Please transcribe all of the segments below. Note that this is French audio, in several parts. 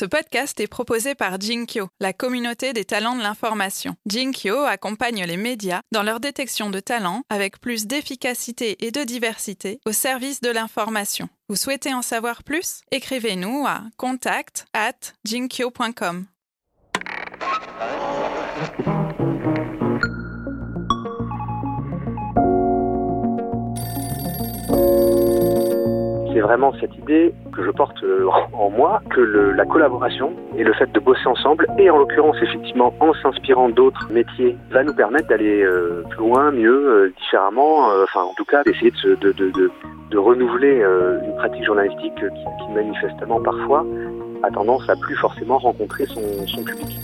Ce podcast est proposé par Jinkyo, la communauté des talents de l'information. Jinkyo accompagne les médias dans leur détection de talents avec plus d'efficacité et de diversité au service de l'information. Vous souhaitez en savoir plus? Écrivez-nous à contact at jinkyo.com. c'est vraiment cette idée que je porte euh, en moi, que la collaboration et le fait de bosser ensemble, et en l'occurrence effectivement en s'inspirant d'autres métiers, va nous permettre d'aller euh, plus loin, mieux, euh, différemment, enfin en tout cas d'essayer de, de, de, de, renouveler une pratique journalistique qui, qui, manifestement parfois a tendance à plus forcément rencontrer son, son public.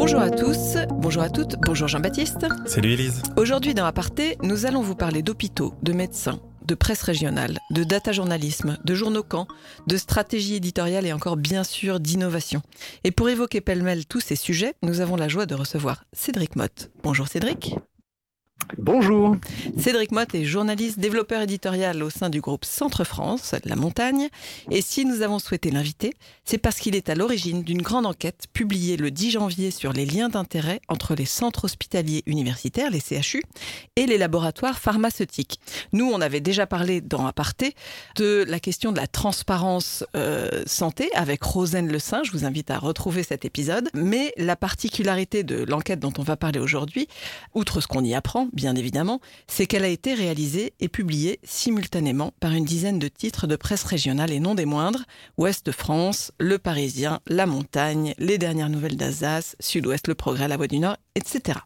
Bonjour à tous, bonjour à toutes, bonjour Jean-Baptiste. Salut Elise. Aujourd'hui dans Aparté, nous allons vous parler d'hôpitaux, de médecins, de presse régionale, de data journalisme, de journaux camps, de stratégie éditoriale et encore bien sûr d'innovation. Et pour évoquer pêle-mêle tous ces sujets, nous avons la joie de recevoir Cédric Motte. Bonjour Cédric. Bonjour. Cédric Motte est journaliste, développeur éditorial au sein du groupe Centre France, La Montagne. Et si nous avons souhaité l'inviter, c'est parce qu'il est à l'origine d'une grande enquête publiée le 10 janvier sur les liens d'intérêt entre les centres hospitaliers universitaires, les CHU, et les laboratoires pharmaceutiques. Nous, on avait déjà parlé dans Aparté de la question de la transparence euh, santé avec Rosane Le Saint. Je vous invite à retrouver cet épisode. Mais la particularité de l'enquête dont on va parler aujourd'hui, outre ce qu'on y apprend, bien évidemment, c'est qu'elle a été réalisée et publiée simultanément par une dizaine de titres de presse régionale et non des moindres, Ouest de France, Le Parisien, La Montagne, Les Dernières Nouvelles d'Alsace, Sud-Ouest, Le Progrès, La Voix du Nord, etc.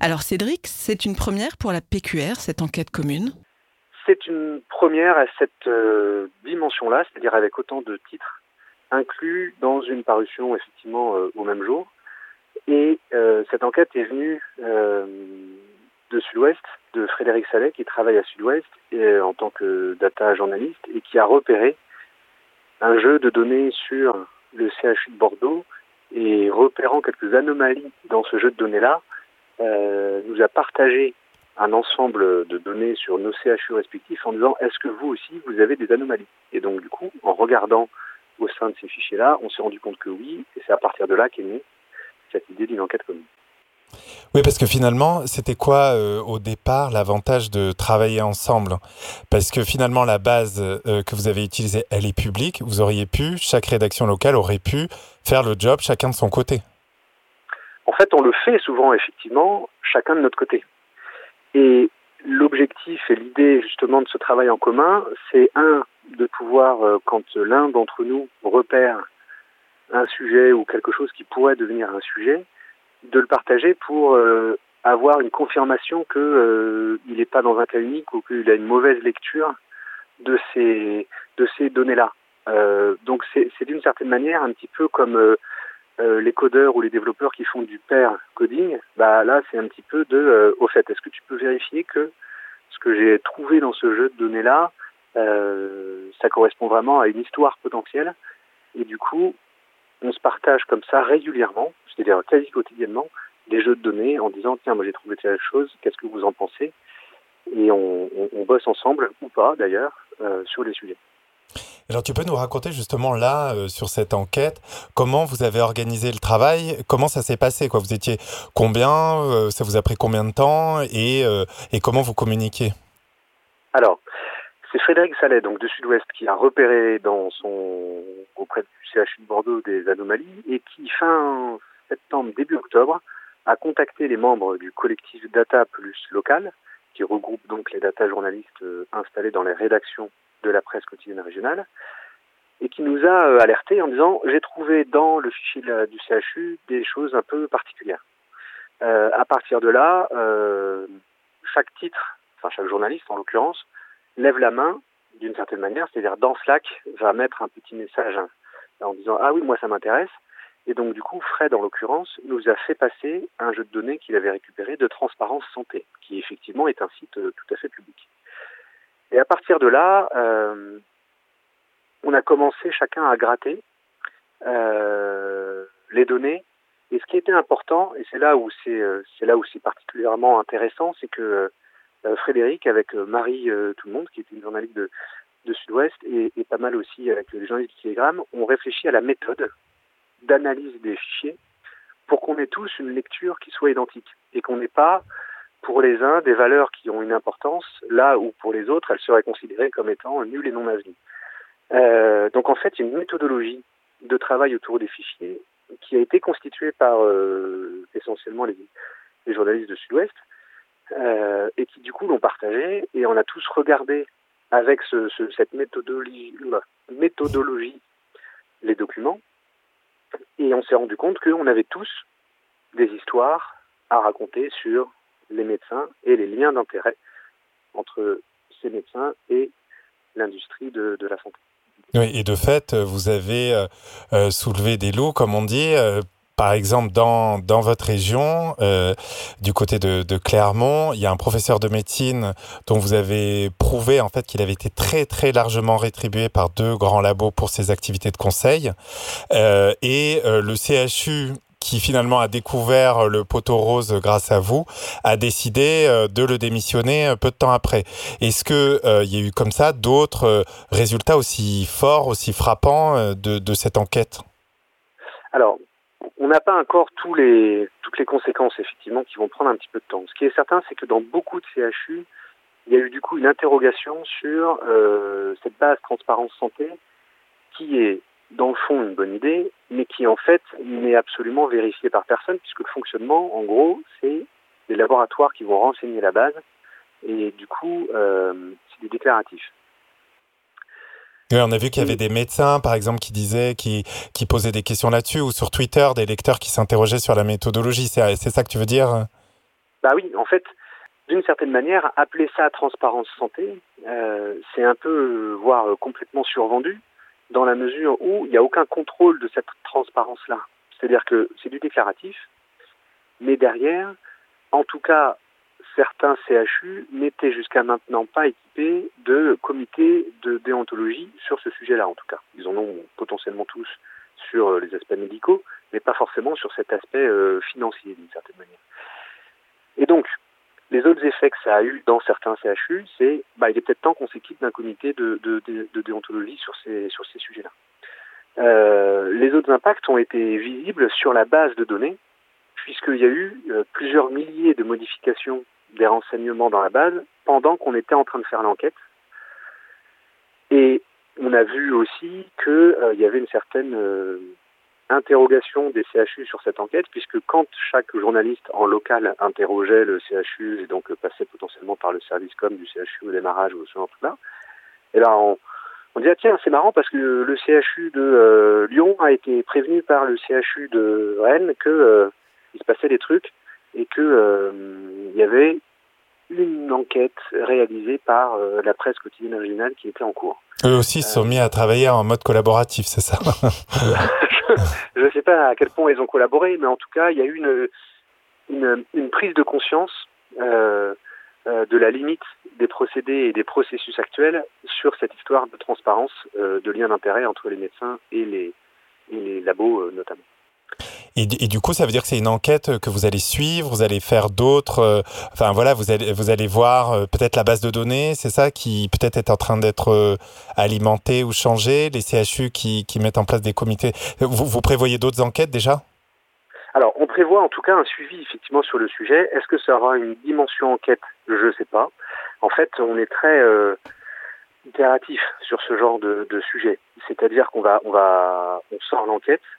Alors Cédric, c'est une première pour la PQR, cette enquête commune? C'est une première à cette euh, dimension-là, c'est-à-dire avec autant de titres inclus dans une parution effectivement euh, au même jour. Et euh, cette enquête est venue de Sud-Ouest, de Frédéric Salet, qui travaille à Sud-Ouest euh, en tant que data journaliste et qui a repéré un jeu de données sur le CHU de Bordeaux et repérant quelques anomalies dans ce jeu de données-là, euh, nous a partagé un ensemble de données sur nos CHU respectifs en disant est-ce que vous aussi vous avez des anomalies? Et donc du coup, en regardant au sein de ces fichiers-là, on s'est rendu compte que oui, et c'est à partir de là qu'est née cette idée d'une enquête commune. Oui, parce que finalement, c'était quoi euh, au départ l'avantage de travailler ensemble? Parce que finalement, la base euh, que vous avez utilisée, elle est publique. Vous auriez pu, chaque rédaction locale aurait pu faire le job chacun de son côté. En fait, on le fait souvent, effectivement, chacun de notre côté. Et l'objectif et l'idée justement de ce travail en commun, c'est un, de pouvoir, euh, quand l'un d'entre nous repère un sujet ou quelque chose qui pourrait devenir un sujet, de le partager pour euh, avoir une confirmation que euh, il n'est pas dans un cas unique ou qu'il a une mauvaise lecture de ces de ces données-là. Euh, donc c'est d'une certaine manière un petit peu comme euh, euh, les codeurs ou les développeurs qui font du pair coding. Bah là c'est un petit peu de au fait est-ce que tu peux vérifier que ce que j'ai trouvé dans ce jeu de données-là ça correspond vraiment à une histoire potentielle? Et du coup on se partage comme ça régulièrement, c'est-à-dire quasi quotidiennement, des jeux de données en disant tiens moi j'ai trouvé telle chose, qu'est-ce que vous en pensez? Et on, on, on, bosse ensemble ou pas d'ailleurs euh, sur les sujets. Alors tu peux nous raconter justement là euh, sur cette enquête comment vous avez organisé le travail, comment ça s'est passé quoi? Vous étiez combien? Euh, Ça vous a pris combien de temps? Et, et comment vous communiquez Alors c'est Frédéric Salet, donc de Sud-Ouest, qui a repéré dans son auprès du CHU de Bordeaux des anomalies et qui, fin septembre, début octobre, a contacté les membres du collectif Data Plus Local, qui regroupe donc les data journalistes euh, installés dans les rédactions de la presse quotidienne régionale, et qui nous a euh, alerté en disant j'ai trouvé dans le fichier du CHU des choses un peu particulières. Euh, à partir de là, euh, chaque titre, enfin chaque journaliste en l'occurrence, lève la main d'une certaine manière, c'est-à-dire dans Slack va mettre un petit message en disant ah oui moi ça m'intéresse et donc du coup Fred en l'occurrence nous a fait passer un jeu de données qu'il avait récupéré de Transparence Santé qui effectivement est un site euh, tout à fait public. Et à partir de là, euh, on a commencé chacun à gratter euh, les données. Et ce qui était important, et c'est là où c'est là où c'est particulièrement intéressant, c'est que Frédéric avec Marie Tout le monde, qui est une journaliste de, Sud-Ouest et, pas mal aussi avec les journalistes du Télégramme ont réfléchi à la méthode d'analyse des fichiers pour qu'on ait tous une lecture qui soit identique et qu'on n'ait pas pour les uns des valeurs qui ont une importance là où pour les autres elles seraient considérées comme étant nulles et non avenue. Euh, donc en fait, il y a une méthodologie de travail autour des fichiers qui a été constituée par euh, essentiellement les, journalistes de Sud-Ouest euh, et qui du coup l'ont partagé et on a tous regardé avec ce, ce, cette méthodologie, les documents et on s'est rendu compte qu'on avait tous des histoires à raconter sur les médecins et les liens d'intérêt entre ces médecins et l'industrie de, de, la santé. Oui, et de fait, vous avez euh, euh soulevé des lots, comme on dit, euh, par exemple, dans, dans votre région, euh, du côté de, de, Clermont, il y a un professeur de médecine dont vous avez prouvé en fait qu'il avait été très très largement rétribué par deux grands labos pour ses activités de conseil. Euh, et euh, le CHU qui finalement a découvert le poteau rose grâce à vous, a décidé euh, de le démissionner peu de temps après. Est-ce que euh, il y a eu comme ça d'autres euh, résultats aussi forts, aussi frappants de, de cette enquête? Alors, on n'a pas encore les, toutes les conséquences, effectivement, qui vont prendre un petit peu de temps. Ce qui est certain, c'est que dans beaucoup de CHU, il y a eu du coup une interrogation sur euh, cette base transparence santé qui est, dans le fond, une bonne idée, mais qui, en fait, n'est absolument vérifiée par personne, puisque le fonctionnement, en gros, c'est des laboratoires qui vont renseigner la base, et du coup, euh, c'est du déclaratif. Oui, on a vu qu'il y avait des médecins, par exemple, qui disaient, qui, qui posaient des questions là-dessus, ou sur Twitter, des lecteurs qui s'interrogeaient sur la méthodologie. C'est ça que tu veux dire Bah oui, en fait, d'une certaine manière, appeler ça transparence santé, euh, c'est un peu, voire complètement survendu, dans la mesure où il n'y a aucun contrôle de cette transparence-là. C'est-à-dire que c'est du déclaratif, mais derrière, en tout cas, certains CHU n'étaient jusqu'à maintenant pas équipés de comités de déontologie sur ce sujet-là, en tout cas. Ils en ont potentiellement tous sur euh, les aspects médicaux, mais pas forcément sur cet aspect euh, financier, d'une certaine manière. Et donc, les autres effets que ça a eu dans certains CHU, c'est bah, il est peut-être temps qu'on s'équipe d'un comité de, déontologie sur ces, sujets-là. Euh, les autres impacts ont été visibles sur la base de données, puisqu'il y a eu plusieurs milliers de modifications des renseignements dans la base pendant qu'on était en train de faire l'enquête. Et on a vu aussi qu'il euh, y avait une certaine euh, interrogation des CHU sur cette enquête, puisque quand chaque journaliste en local interrogeait le CHU et donc passait potentiellement par le service com du CHU au démarrage ou ce genre-là, et là on, on dit ah tiens c'est marrant parce que le CHU de euh, Lyon a été prévenu par le CHU de Rennes que il se passait des trucs et que euh, il y avait une enquête réalisée par euh, la presse quotidienne originale qui était en cours. Eux aussi se sont mis à travailler en mode collaboratif, c'est ça Je ne sais pas à quel point ils ont collaboré, mais en tout cas, il y a eu une, une, une prise de conscience euh, euh, de la limite des procédés et des processus actuels sur cette histoire de transparence, euh, de lien d'intérêt entre les médecins et les, et les labos euh, notamment. Et, du coup, ça veut dire que c'est une enquête que vous allez suivre, vous allez faire d'autres. Euh, enfin voilà, vous allez vous allez voir euh, peut-être la base de données, c'est ça qui peut-être est en train d'être euh, alimentée ou changée. Les CHU qui, qui mettent en place des comités. Vous, prévoyez d'autres enquêtes déjà? Alors, on prévoit en tout cas un suivi effectivement sur le sujet. Est-ce que ça aura une dimension enquête? Je ne sais pas. En fait, on est très euh, itératif sur ce genre de, de sujet. C'est-à-dire qu'on va on va on sort l'enquête euh,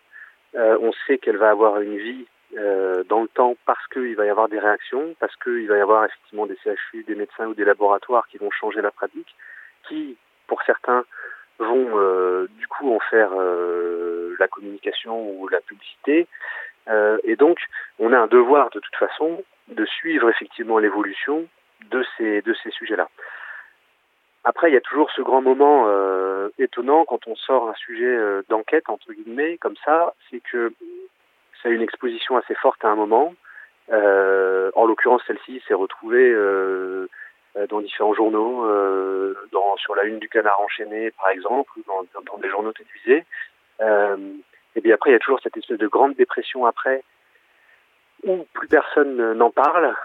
on sait qu'elle va avoir une vie euh, dans le temps parce qu'il va y avoir des réactions, parce qu'il va y avoir effectivement des CHU, des médecins ou des laboratoires qui vont changer la pratique, qui, pour certains, vont euh, du coup en faire euh, la communication ou la publicité. Euh, et donc, on a un devoir de toute façon de suivre effectivement l'évolution de ces, de ces sujets-là. Après, il y a toujours ce grand moment euh, étonnant quand on sort un sujet euh, d'enquête, entre guillemets, comme ça, c'est que ça a une exposition assez forte à un moment. Euh, en l'occurrence, celle-ci s'est retrouvée dans différents journaux, sur la une du Canard enchaîné, par exemple, ou dans, des journaux télévisés. Et bien après, il y a toujours cette espèce de grande dépression après, où plus personne n'en parle,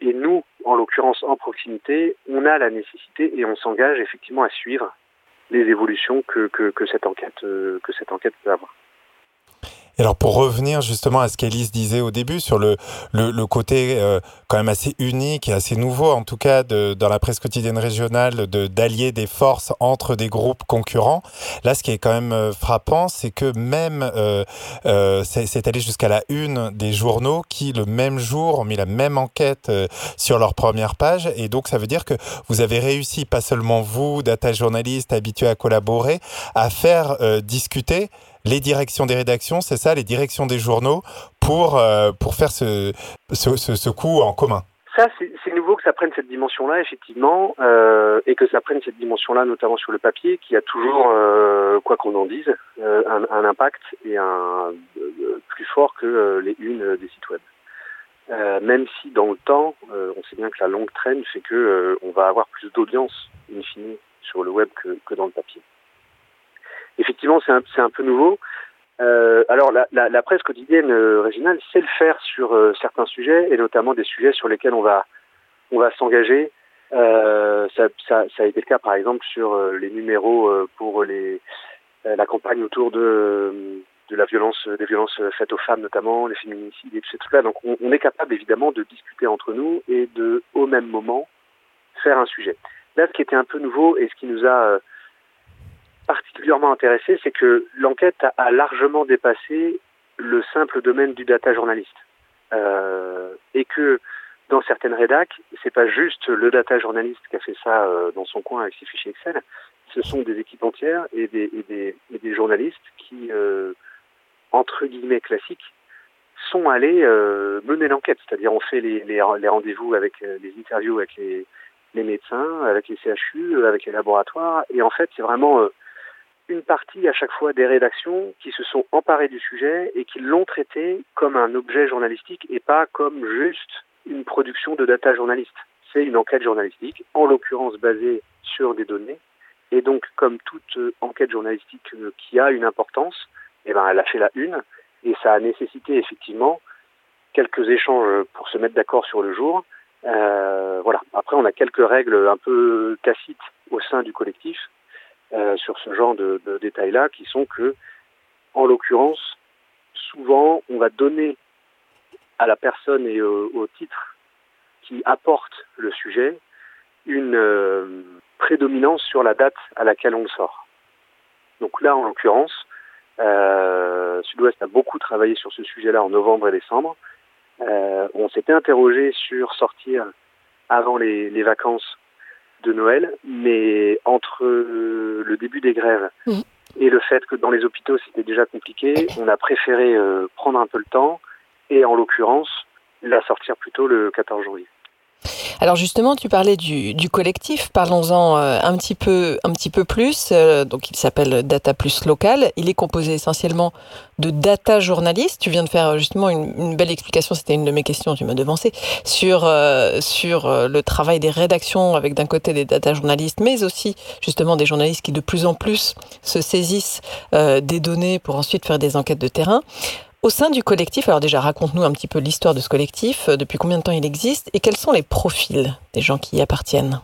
et nous, en l'occurrence en proximité, on a la nécessité et on s'engage effectivement à suivre les évolutions que, que, que cette enquête euh, que cette enquête peut avoir. Et alors pour revenir justement à ce qu'Élise disait au début sur le, le, le côté euh, quand même assez unique et assez nouveau en tout cas de, dans la presse quotidienne régionale de d'allier des forces entre des groupes concurrents. Là ce qui est quand même euh, frappant c'est que même euh, euh, c'est allé jusqu'à la une des journaux qui le même jour ont mis la même enquête euh, sur leur première page et donc ça veut dire que vous avez réussi pas seulement vous data journalistes habitués à collaborer à faire euh, discuter les directions des rédactions, c'est ça, les directions des journaux, pour, euh, pour faire ce, ce, coup en commun Ça, c'est nouveau que ça prenne cette dimension-là, effectivement, euh, et que ça prenne cette dimension-là, notamment sur le papier, qui a toujours, euh, quoi qu'on en dise, un, impact et un plus fort que les unes des sites web. même si dans le temps, on sait bien que la longue traîne fait que on va avoir plus d'audience, in fine, sur le web que, que dans le papier effectivement, c'est un, peu nouveau. Euh, alors, la, la, la, presse quotidienne euh, régionale sait le faire sur euh, certains sujets, et notamment des sujets sur lesquels on va, on va s'engager. Euh, ça, ça, ça, a été le cas, par exemple, sur euh, les numéros pour les, la campagne autour de, de la violence, des violences faites aux femmes, notamment les féminicides et trucs-là. Donc, on, on, est capable évidemment de discuter entre nous et de, au même moment, faire un sujet. Là, ce qui était un peu nouveau et ce qui nous a particulièrement intéressé, c'est que l'enquête a, largement dépassé le simple domaine du data journaliste. Euh, et que dans certaines rédacs, c'est pas juste le data journaliste qui a fait ça euh, dans son coin avec ses fichiers Excel, ce sont des équipes entières et des, journalistes qui, euh, entre guillemets classiques, sont allés mener l'enquête. C'est-à-dire on fait les, rendez-vous avec les interviews avec les, médecins, avec les CHU, avec les laboratoires, et en fait c'est vraiment une partie à chaque fois des rédactions qui se sont emparées du sujet et qui l'ont traité comme un objet journalistique et pas comme juste une production de data journaliste. C'est une enquête journalistique, en l'occurrence basée sur des données. Et donc, comme toute enquête journalistique qui a une importance, eh ben, elle a fait la une et ça a nécessité effectivement quelques échanges pour se mettre d'accord sur le jour. Euh, voilà. Après, on a quelques règles un peu tacites au sein du collectif euh, sur ce genre de, de détails-là, qui sont que, en l'occurrence, souvent, on va donner à la personne et au, au titre qui apporte le sujet une euh, prédominance sur la date à laquelle on sort. Donc là, en l'occurrence, euh, Sud-Ouest a beaucoup travaillé sur ce sujet-là en novembre et décembre. Euh, on s'était interrogé sur sortir avant les, les vacances de Noël, mais entre le début des grèves et le fait que dans les hôpitaux c'était déjà compliqué, on a préféré euh, prendre un peu le temps et en l'occurrence la sortir plutôt le 14 janvier. Alors justement, tu parlais du, collectif. Parlons-en euh, un petit peu, un petit peu plus. Euh, donc, il s'appelle Data Plus Local. Il est composé essentiellement de data journalistes. Tu viens de faire justement une, belle explication. C'était une de mes questions. Tu m'as devancé sur euh, sur euh, le travail des rédactions avec d'un côté des data journalistes, mais aussi justement des journalistes qui de plus en plus se saisissent euh, des données pour ensuite faire des enquêtes de terrain. Au sein du collectif, alors déjà raconte-nous un petit peu l'histoire de ce collectif, depuis combien de temps il existe et quels sont les profils des gens qui y appartiennent?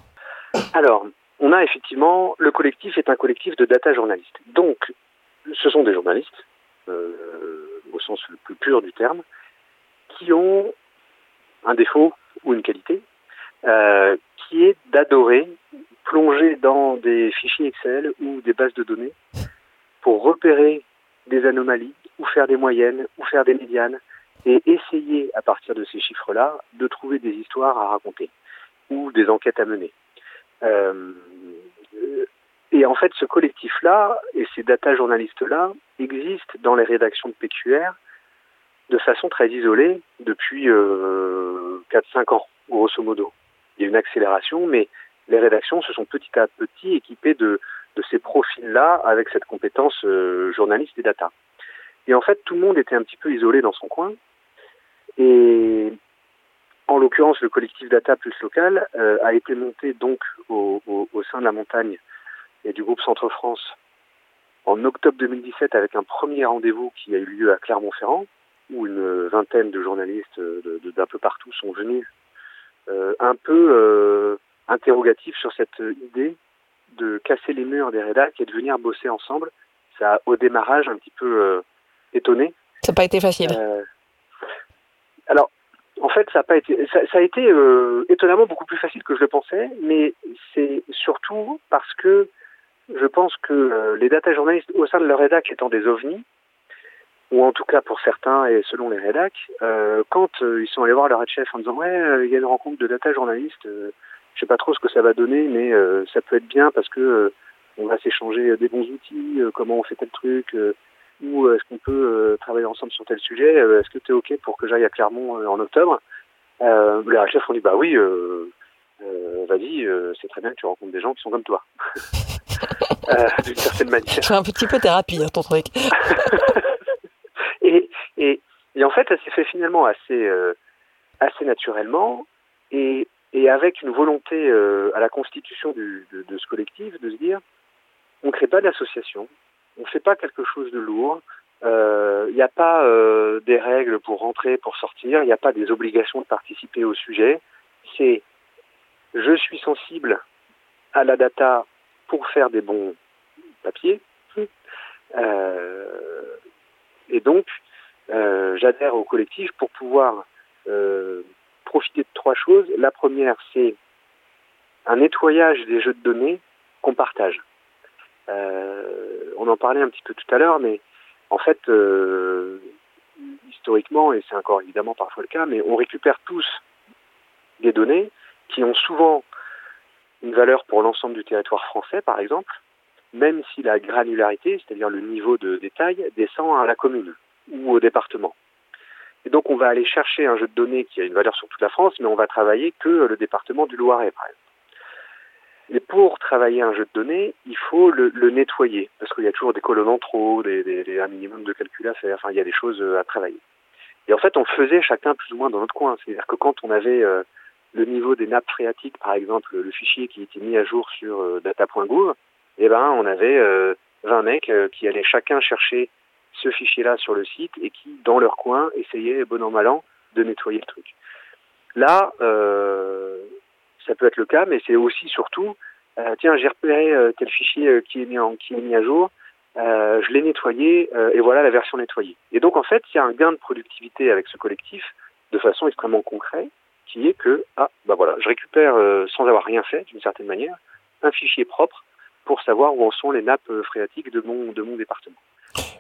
Alors, on a effectivement, le collectif est un collectif de data journalistes. Donc, ce sont des journalistes, euh, au sens le plus pur du terme, qui ont un défaut ou une qualité, euh, qui est d'adorer plonger dans des fichiers Excel ou des bases de données pour repérer des anomalies ou faire des moyennes, ou faire des médianes, et essayer, à partir de ces chiffres-là, de trouver des histoires à raconter, ou des enquêtes à mener. Euh, et en fait, ce collectif-là, et ces data journalistes-là, existent dans les rédactions de PQR de façon très isolée depuis euh, 4-5 ans, grosso modo. Il y a une accélération, mais les rédactions se sont petit à petit équipées de, de ces profils-là avec cette compétence euh, journaliste et data. Et en fait, tout le monde était un petit peu isolé dans son coin. Et en l'occurrence, le collectif Data Plus Local euh, a été monté donc au, au, au, sein de la montagne et du groupe Centre France en octobre 2017 avec un premier rendez-vous qui a eu lieu à Clermont-Ferrand où une vingtaine de journalistes d'un peu partout sont venus, un peu interrogatifs sur cette idée de casser les murs des rédacs et de venir bosser ensemble. Ça a au démarrage un petit peu étonné. Ça n'a pas été facile. alors, en fait, ça a pas été, ça, a été euh, étonnamment beaucoup plus facile que je le pensais, mais c'est surtout parce que je pense que euh, les data journalistes au sein de leur rédac étant des ovnis, ou en tout cas pour certains et selon les rédacs, euh, quand ils sont allés voir leur chef en disant ouais, il y a une rencontre de data journalistes, je sais pas trop ce que ça va donner, mais ça peut être bien parce que on va s'échanger des bons outils, comment on fait tel truc ou est-ce qu'on peut euh, travailler ensemble sur tel sujet euh, Est-ce que tu es OK pour que j'aille à Clermont euh, en octobre? Euh, Les chefs ont dit bah oui, vas-y, c'est très bien que tu rencontres des gens qui sont comme toi. D'une certaine manière. C'est un petit peu thérapie, hein, ton truc. et, et, et, en fait, ça s'est fait finalement assez, assez naturellement et, et avec une volonté à la constitution du, de, de, ce collectif de se dire on ne crée pas d'association, on ne fait pas quelque chose de lourd. Il euh, n'y a pas euh, des règles pour rentrer, pour sortir. Il n'y a pas des obligations de participer au sujet. C'est je suis sensible à la data pour faire des bons papiers. Euh, et donc, j'adhère au collectif pour pouvoir profiter de trois choses. La première, c'est un nettoyage des jeux de données qu'on partage. Euh, on en parlait un petit peu tout à l'heure, mais en fait, euh, historiquement, et c'est encore évidemment parfois le cas, mais on récupère tous des données qui ont souvent une valeur pour l'ensemble du territoire français, par exemple, même si la granularité, c'est-à-dire le niveau de détail, descend à la commune ou au département. Et donc on va aller chercher un jeu de données qui a une valeur sur toute la France, mais on va travailler que le département du Loiret, par exemple. Et pour travailler un jeu de données, il faut le, le nettoyer, parce qu'il y a toujours des colonnes en trop, des, des, un minimum de calcul à faire, enfin il y a des choses euh, à travailler. Et en fait, on faisait chacun plus ou moins dans notre coin. C'est-à-dire que quand on avait euh, le niveau des nappes phréatiques, par exemple, le fichier qui était mis à jour sur euh, eh ben, on avait 20 mecs qui allaient chacun chercher ce fichier-là sur le site et qui, dans leur coin, essayaient, bon an mal an, de nettoyer le truc. Là, ça peut être le cas, mais c'est aussi surtout, euh, tiens, j'ai repéré euh, tel fichier euh, qui est mis en, qui est mis à jour, je l'ai nettoyé et voilà la version nettoyée. Et donc en fait, il y a un gain de productivité avec ce collectif de façon extrêmement concrète, qui est que ah bah voilà, je récupère sans avoir rien fait d'une certaine manière un fichier propre pour savoir où en sont les nappes phréatiques de mon de mon département.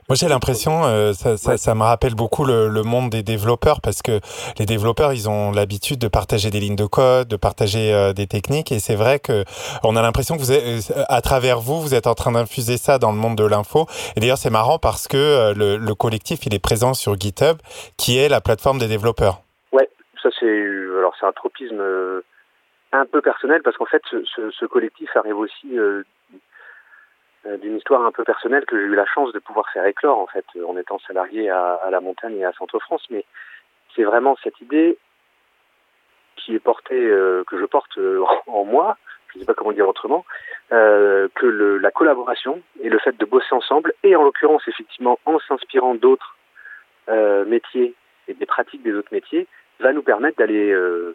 Moi, j'ai l'impression, euh, ça, ça, ça, me rappelle beaucoup le, le, monde des développeurs parce que les développeurs, ils ont l'habitude de partager des lignes de code, de partager euh, des techniques, et c'est vrai que on a l'impression que vous, êtes, euh, à travers vous, vous êtes en train d'infuser ça dans le monde de l'info. Et d'ailleurs, c'est marrant parce que euh, le, le, collectif, il est présent sur GitHub, qui est la plateforme des développeurs. Ouais, ça c'est alors c'est un tropisme un peu personnel parce qu'en fait, ce, ce, ce, collectif arrive aussi euh, d'une histoire un peu personnelle que j'ai eu la chance de pouvoir faire éclore en fait en étant salarié à, la montagne et à Centre-France. Mais c'est vraiment cette idée qui est portée, euh, que je porte euh, en moi, je ne sais pas comment dire autrement, euh, que la collaboration et le fait de bosser ensemble, et en l'occurrence effectivement en s'inspirant d'autres euh, métiers et des pratiques des autres métiers, va nous permettre d'aller euh,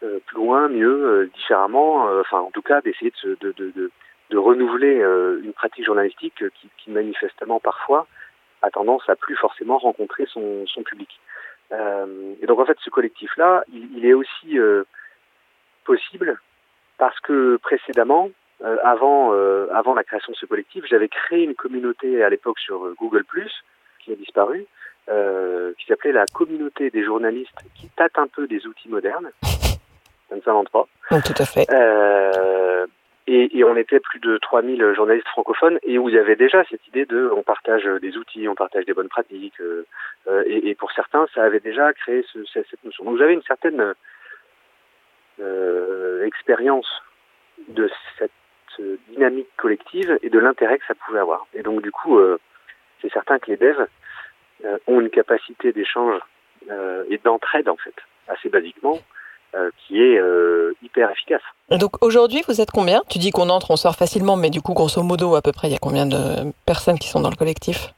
plus loin, mieux, différemment, enfin en tout cas d'essayer de, de, de, de de renouveler euh, une pratique journalistique qui, qui, manifestement parfois a tendance à plus forcément rencontrer son, son public. Euh, et donc en fait ce collectif-là, il, il, est aussi euh, possible parce que précédemment, euh, avant, euh, avant la création de ce collectif, j'avais créé une communauté à l'époque sur Google ⁇ qui a disparu, qui s'appelait la communauté des journalistes qui tâtent un peu des outils modernes. Ça ne s'invente pas. tout à fait. Et, on était plus de 3000 journalistes francophones et où il y avait déjà cette idée de on partage des outils, on partage des bonnes pratiques. Euh, euh et, pour certains, ça avait déjà créé ce, cette notion. Donc j'avais une certaine euh, expérience de cette dynamique collective et de l'intérêt que ça pouvait avoir. Et donc du coup, c'est certain que les devs ont une capacité d'échange et d'entraide en fait, assez basiquement, qui est euh, hyper efficace. Donc aujourd'hui, vous êtes combien? Tu dis qu'on entre, on sort facilement, mais du coup, grosso modo, à peu près, il y a combien de personnes qui sont dans le collectif?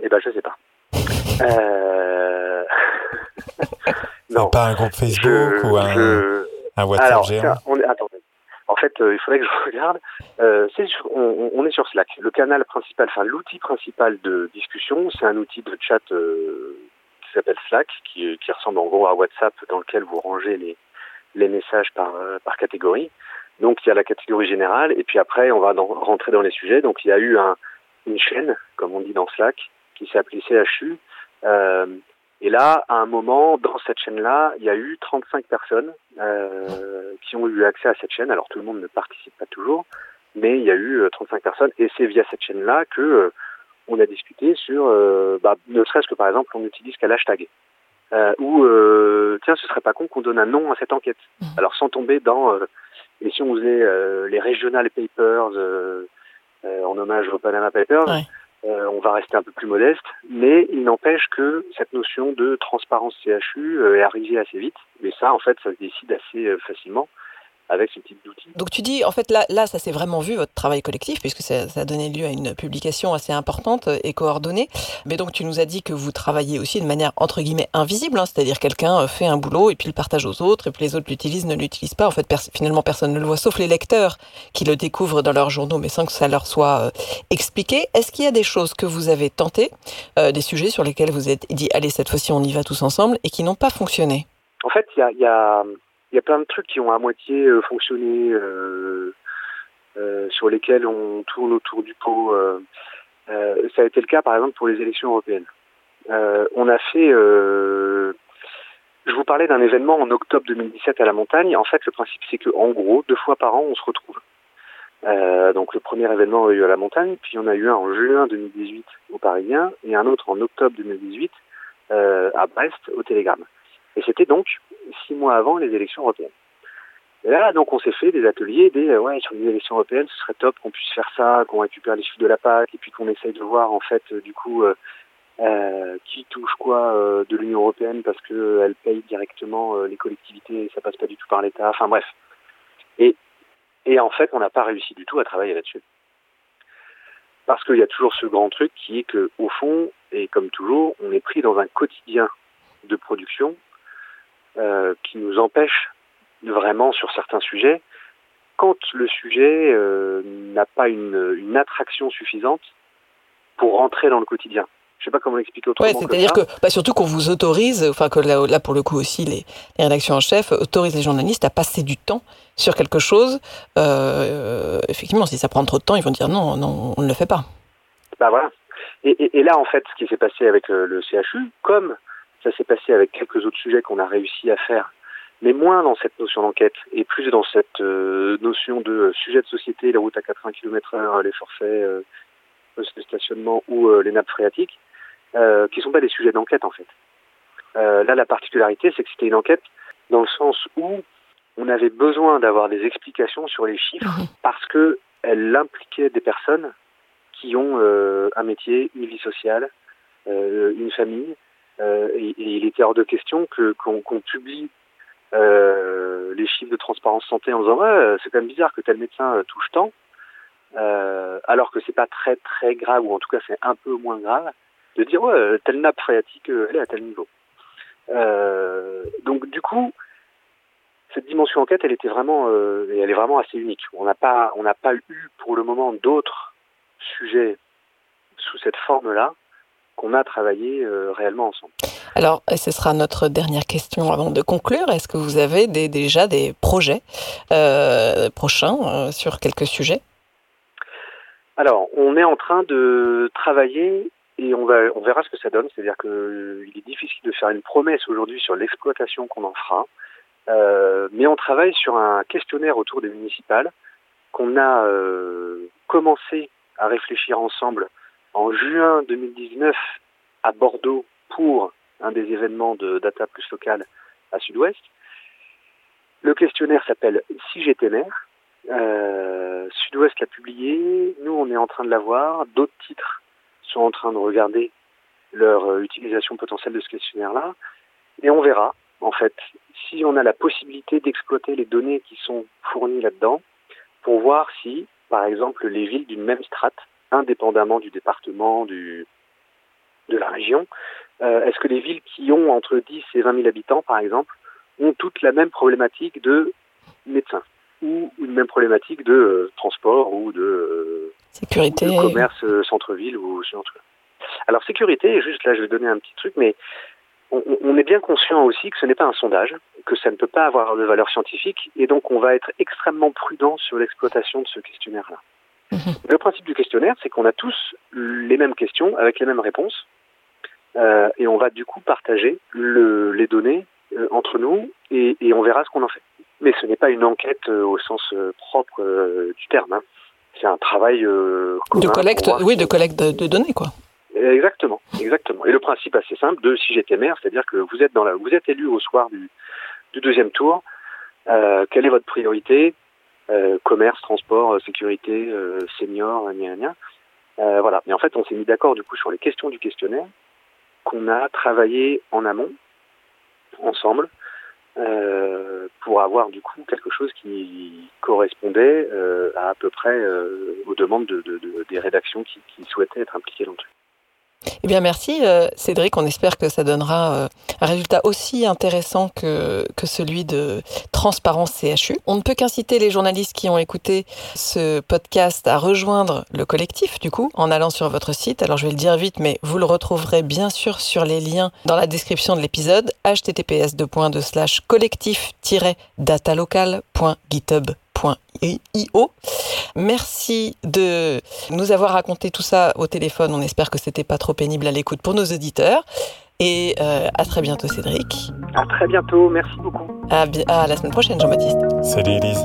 Eh ben, je sais pas. Euh... non. Pas un groupe Facebook ou un, un WhatsApp Alors, géant on est... Attendez. En fait, euh, il faudrait que je regarde. Euh, est sur, on, on, est sur Slack. Le canal principal, enfin l'outil principal de discussion, c'est un outil de chat euh, s'appelle Slack, qui, qui, ressemble en gros à WhatsApp, dans lequel vous rangez les, messages par, euh, par catégorie. Donc il y a la catégorie générale, et puis après on va rentrer dans les sujets. Donc il y a eu un, une chaîne, comme on dit dans Slack, qui s'est appelée CHU. Euh, et là, à un moment, dans cette chaîne-là, il y a eu 35 personnes euh, qui ont eu accès à cette chaîne. Alors tout le monde ne participe pas toujours, mais il y a eu 35 euh, personnes. Et c'est via cette chaîne-là que euh, on a discuté sur, euh, bah, ne serait-ce que par exemple, on n'utilise qu'un hashtag. Euh, ou tiens, ce serait pas con qu'on donne un nom à cette enquête. Mmh. Alors sans tomber dans et si on faisait les regional papers en hommage au Panama Papers. Ouais euh, on va rester un peu plus modeste, mais il n'empêche que cette notion de transparence CHU euh, est arrivée assez vite. Mais ça, en fait, ça se décide assez euh, facilement avec ce type d'outils. Donc tu dis, en fait, là, là ça s'est vraiment vu, votre travail collectif, puisque ça, ça, a donné lieu à une publication assez importante et coordonnée. Mais donc tu nous as dit que vous travaillez aussi de manière, entre guillemets, invisible, hein, c'est-à-dire quelqu'un euh, fait un boulot et puis le partage aux autres, et puis les autres l'utilisent, ne l'utilisent pas. En fait, finalement, personne ne le voit, sauf les lecteurs qui le découvrent dans leurs journaux, mais sans que ça leur soit euh, expliqué. Est-ce qu'il y a des choses que vous avez tentées, euh, des sujets sur lesquels vous êtes dit, allez, cette fois-ci, on y va tous ensemble, et qui n'ont pas fonctionné? En fait, il y a, y a il y a plein de trucs qui ont à moitié euh, fonctionné, euh, euh, sur lesquels on tourne autour du pot. ça a été le cas, par exemple, pour les élections européennes. on a fait je vous parlais d'un événement en octobre 2017 à la montagne. En fait, le principe, c'est que en gros, deux fois par an, on se retrouve. Donc le premier événement a eu à la montagne, puis on a eu un en juin 2018 au Parisien et un autre en octobre 2018 euh, à Brest au Télégramme. Et c'était donc six mois avant les élections européennes. Et là, donc, on s'est fait des ateliers, des euh, ouais sur les élections européennes, ce serait top qu'on puisse faire ça, qu'on récupère les chiffres de la PAC, et puis qu'on essaye de voir en fait, euh, du coup, euh, qui touche quoi de l'Union européenne parce que elle paye directement les collectivités, et ça passe pas du tout par l'État. Enfin bref. Et et en fait, on n'a pas réussi du tout à travailler là-dessus. Parce qu'il y a toujours ce grand truc qui est que, au fond, et comme toujours, on est pris dans un quotidien de production euh, qui nous empêche vraiment sur certains sujets, quand le sujet euh, n'a pas une, une, attraction suffisante pour rentrer dans le quotidien. Je sais pas comment l'expliquer autrement. Ouais, c'est-à-dire que, bah, surtout qu'on vous autorise, enfin que là, là, pour le coup aussi les, les, rédactions en chef autorisent les journalistes à passer du temps sur quelque chose. Euh, effectivement, si ça prend trop de temps, ils vont dire non, non, on ne le fait pas. Bah voilà. Et, et, et là, en fait, ce qui s'est passé avec le, le CHU, comme ça s'est passé avec quelques autres sujets qu'on a réussi à faire, mais moins dans cette notion d'enquête et plus dans cette euh, notion de sujet de société, les routes à 80 km heure, les forfaits euh, de stationnement ou euh, les nappes phréatiques, euh, qui sont pas des sujets d'enquête en fait. Euh, là, la particularité, c'est que c'était une enquête dans le sens où on avait besoin d'avoir des explications sur les chiffres parce que elle impliquait des personnes qui ont euh, un métier, une vie sociale, euh, une famille, euh, et, et, il était hors de question que qu'on qu publie euh, les chiffres de transparence santé en disant ouais c'est quand même bizarre que tel médecin euh, touche tant euh, alors que c'est pas très très grave ou en tout cas c'est un peu moins grave de dire ouais telle nappe phréatique elle est à tel niveau. Donc du coup cette dimension enquête elle était vraiment et elle est vraiment assez unique. On n'a pas on n'a pas eu pour le moment d'autres sujets sous cette forme là qu'on a travaillé euh, réellement ensemble. Alors, ce sera notre dernière question avant de conclure. Est-ce que vous avez des, déjà des projets euh, prochains euh, sur quelques sujets? Alors, on est en train de travailler et on, va, on verra ce que ça donne. C'est-à-dire qu'il est difficile de faire une promesse aujourd'hui sur l'exploitation qu'on en fera. Mais on travaille sur un questionnaire autour des municipales qu'on a commencé à réfléchir ensemble en juin 2019 à Bordeaux pour un des événements de Data Plus Local à Sud-Ouest. Le questionnaire s'appelle Si j'étais maire. Sud-Ouest l'a publié, nous on est en train de l'avoir, d'autres titres sont en train de regarder leur euh, utilisation potentielle de ce questionnaire-là, et on verra en fait si on a la possibilité d'exploiter les données qui sont fournies là-dedans pour voir si, par exemple, les villes d'une même strate indépendamment du département, du, de la région, est-ce que les villes qui ont entre 10 et 20 000 habitants, par exemple, ont toutes la même problématique de médecins ou une même problématique de transport ou de, sécurité, de commerce centre-ville ou ce genre Alors sécurité, juste là je vais donner un petit truc, mais on, est bien conscient aussi que ce n'est pas un sondage, que ça ne peut pas avoir de valeur scientifique, et donc on va être extrêmement prudent sur l'exploitation de ce questionnaire-là. Le principe du questionnaire, c'est qu'on a tous les mêmes questions avec les mêmes réponses, euh, et on va du coup partager les données euh, entre nous, et, on verra ce qu'on en fait. Mais ce n'est pas une enquête euh, au sens propre du terme. Hein. C'est un travail de collecte, oui, de collecte de données, quoi. Exactement, exactement. Et le principe assez simple de si j'étais maire, c'est-à-dire que vous êtes dans la, vous êtes élu au soir du, du deuxième tour. Quelle est votre priorité? Commerce, transport, sécurité, euh, senior, gna gna. Euh, voilà. Et en fait, on s'est mis d'accord du coup sur les questions du questionnaire qu'on a travaillé en amont, ensemble, euh, pour avoir du coup quelque chose qui correspondait euh, à à peu près aux demandes de, de, de, des rédactions qui, qui souhaitaient être impliquées dans le truc. Eh bien, merci euh, Cédric. On espère que ça donnera euh, un résultat aussi intéressant que, que celui de Transparence CHU. On ne peut qu'inciter les journalistes qui ont écouté ce podcast à rejoindre le collectif, du coup, en allant sur votre site. Alors, je vais le dire vite, mais vous le retrouverez bien sûr sur les liens dans la description de l'épisode https Merci de nous avoir raconté tout ça au téléphone. On espère que c'était pas trop pénible à l'écoute pour nos auditeurs. Et euh, à très bientôt, Cédric. À très bientôt. Merci beaucoup. À, à la semaine prochaine, Jean-Baptiste. Salut, Elise.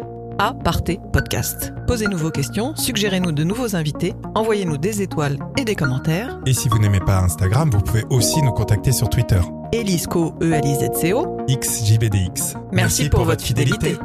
à Partez Podcast. Posez-nous vos questions, suggérez-nous de nouveaux invités, envoyez-nous des étoiles et des commentaires. Et si vous n'aimez pas Instagram, vous pouvez aussi nous contacter sur Twitter. Elisco, E-L-I-Z-C-O. XJBDX. Merci, pour, votre fidélité.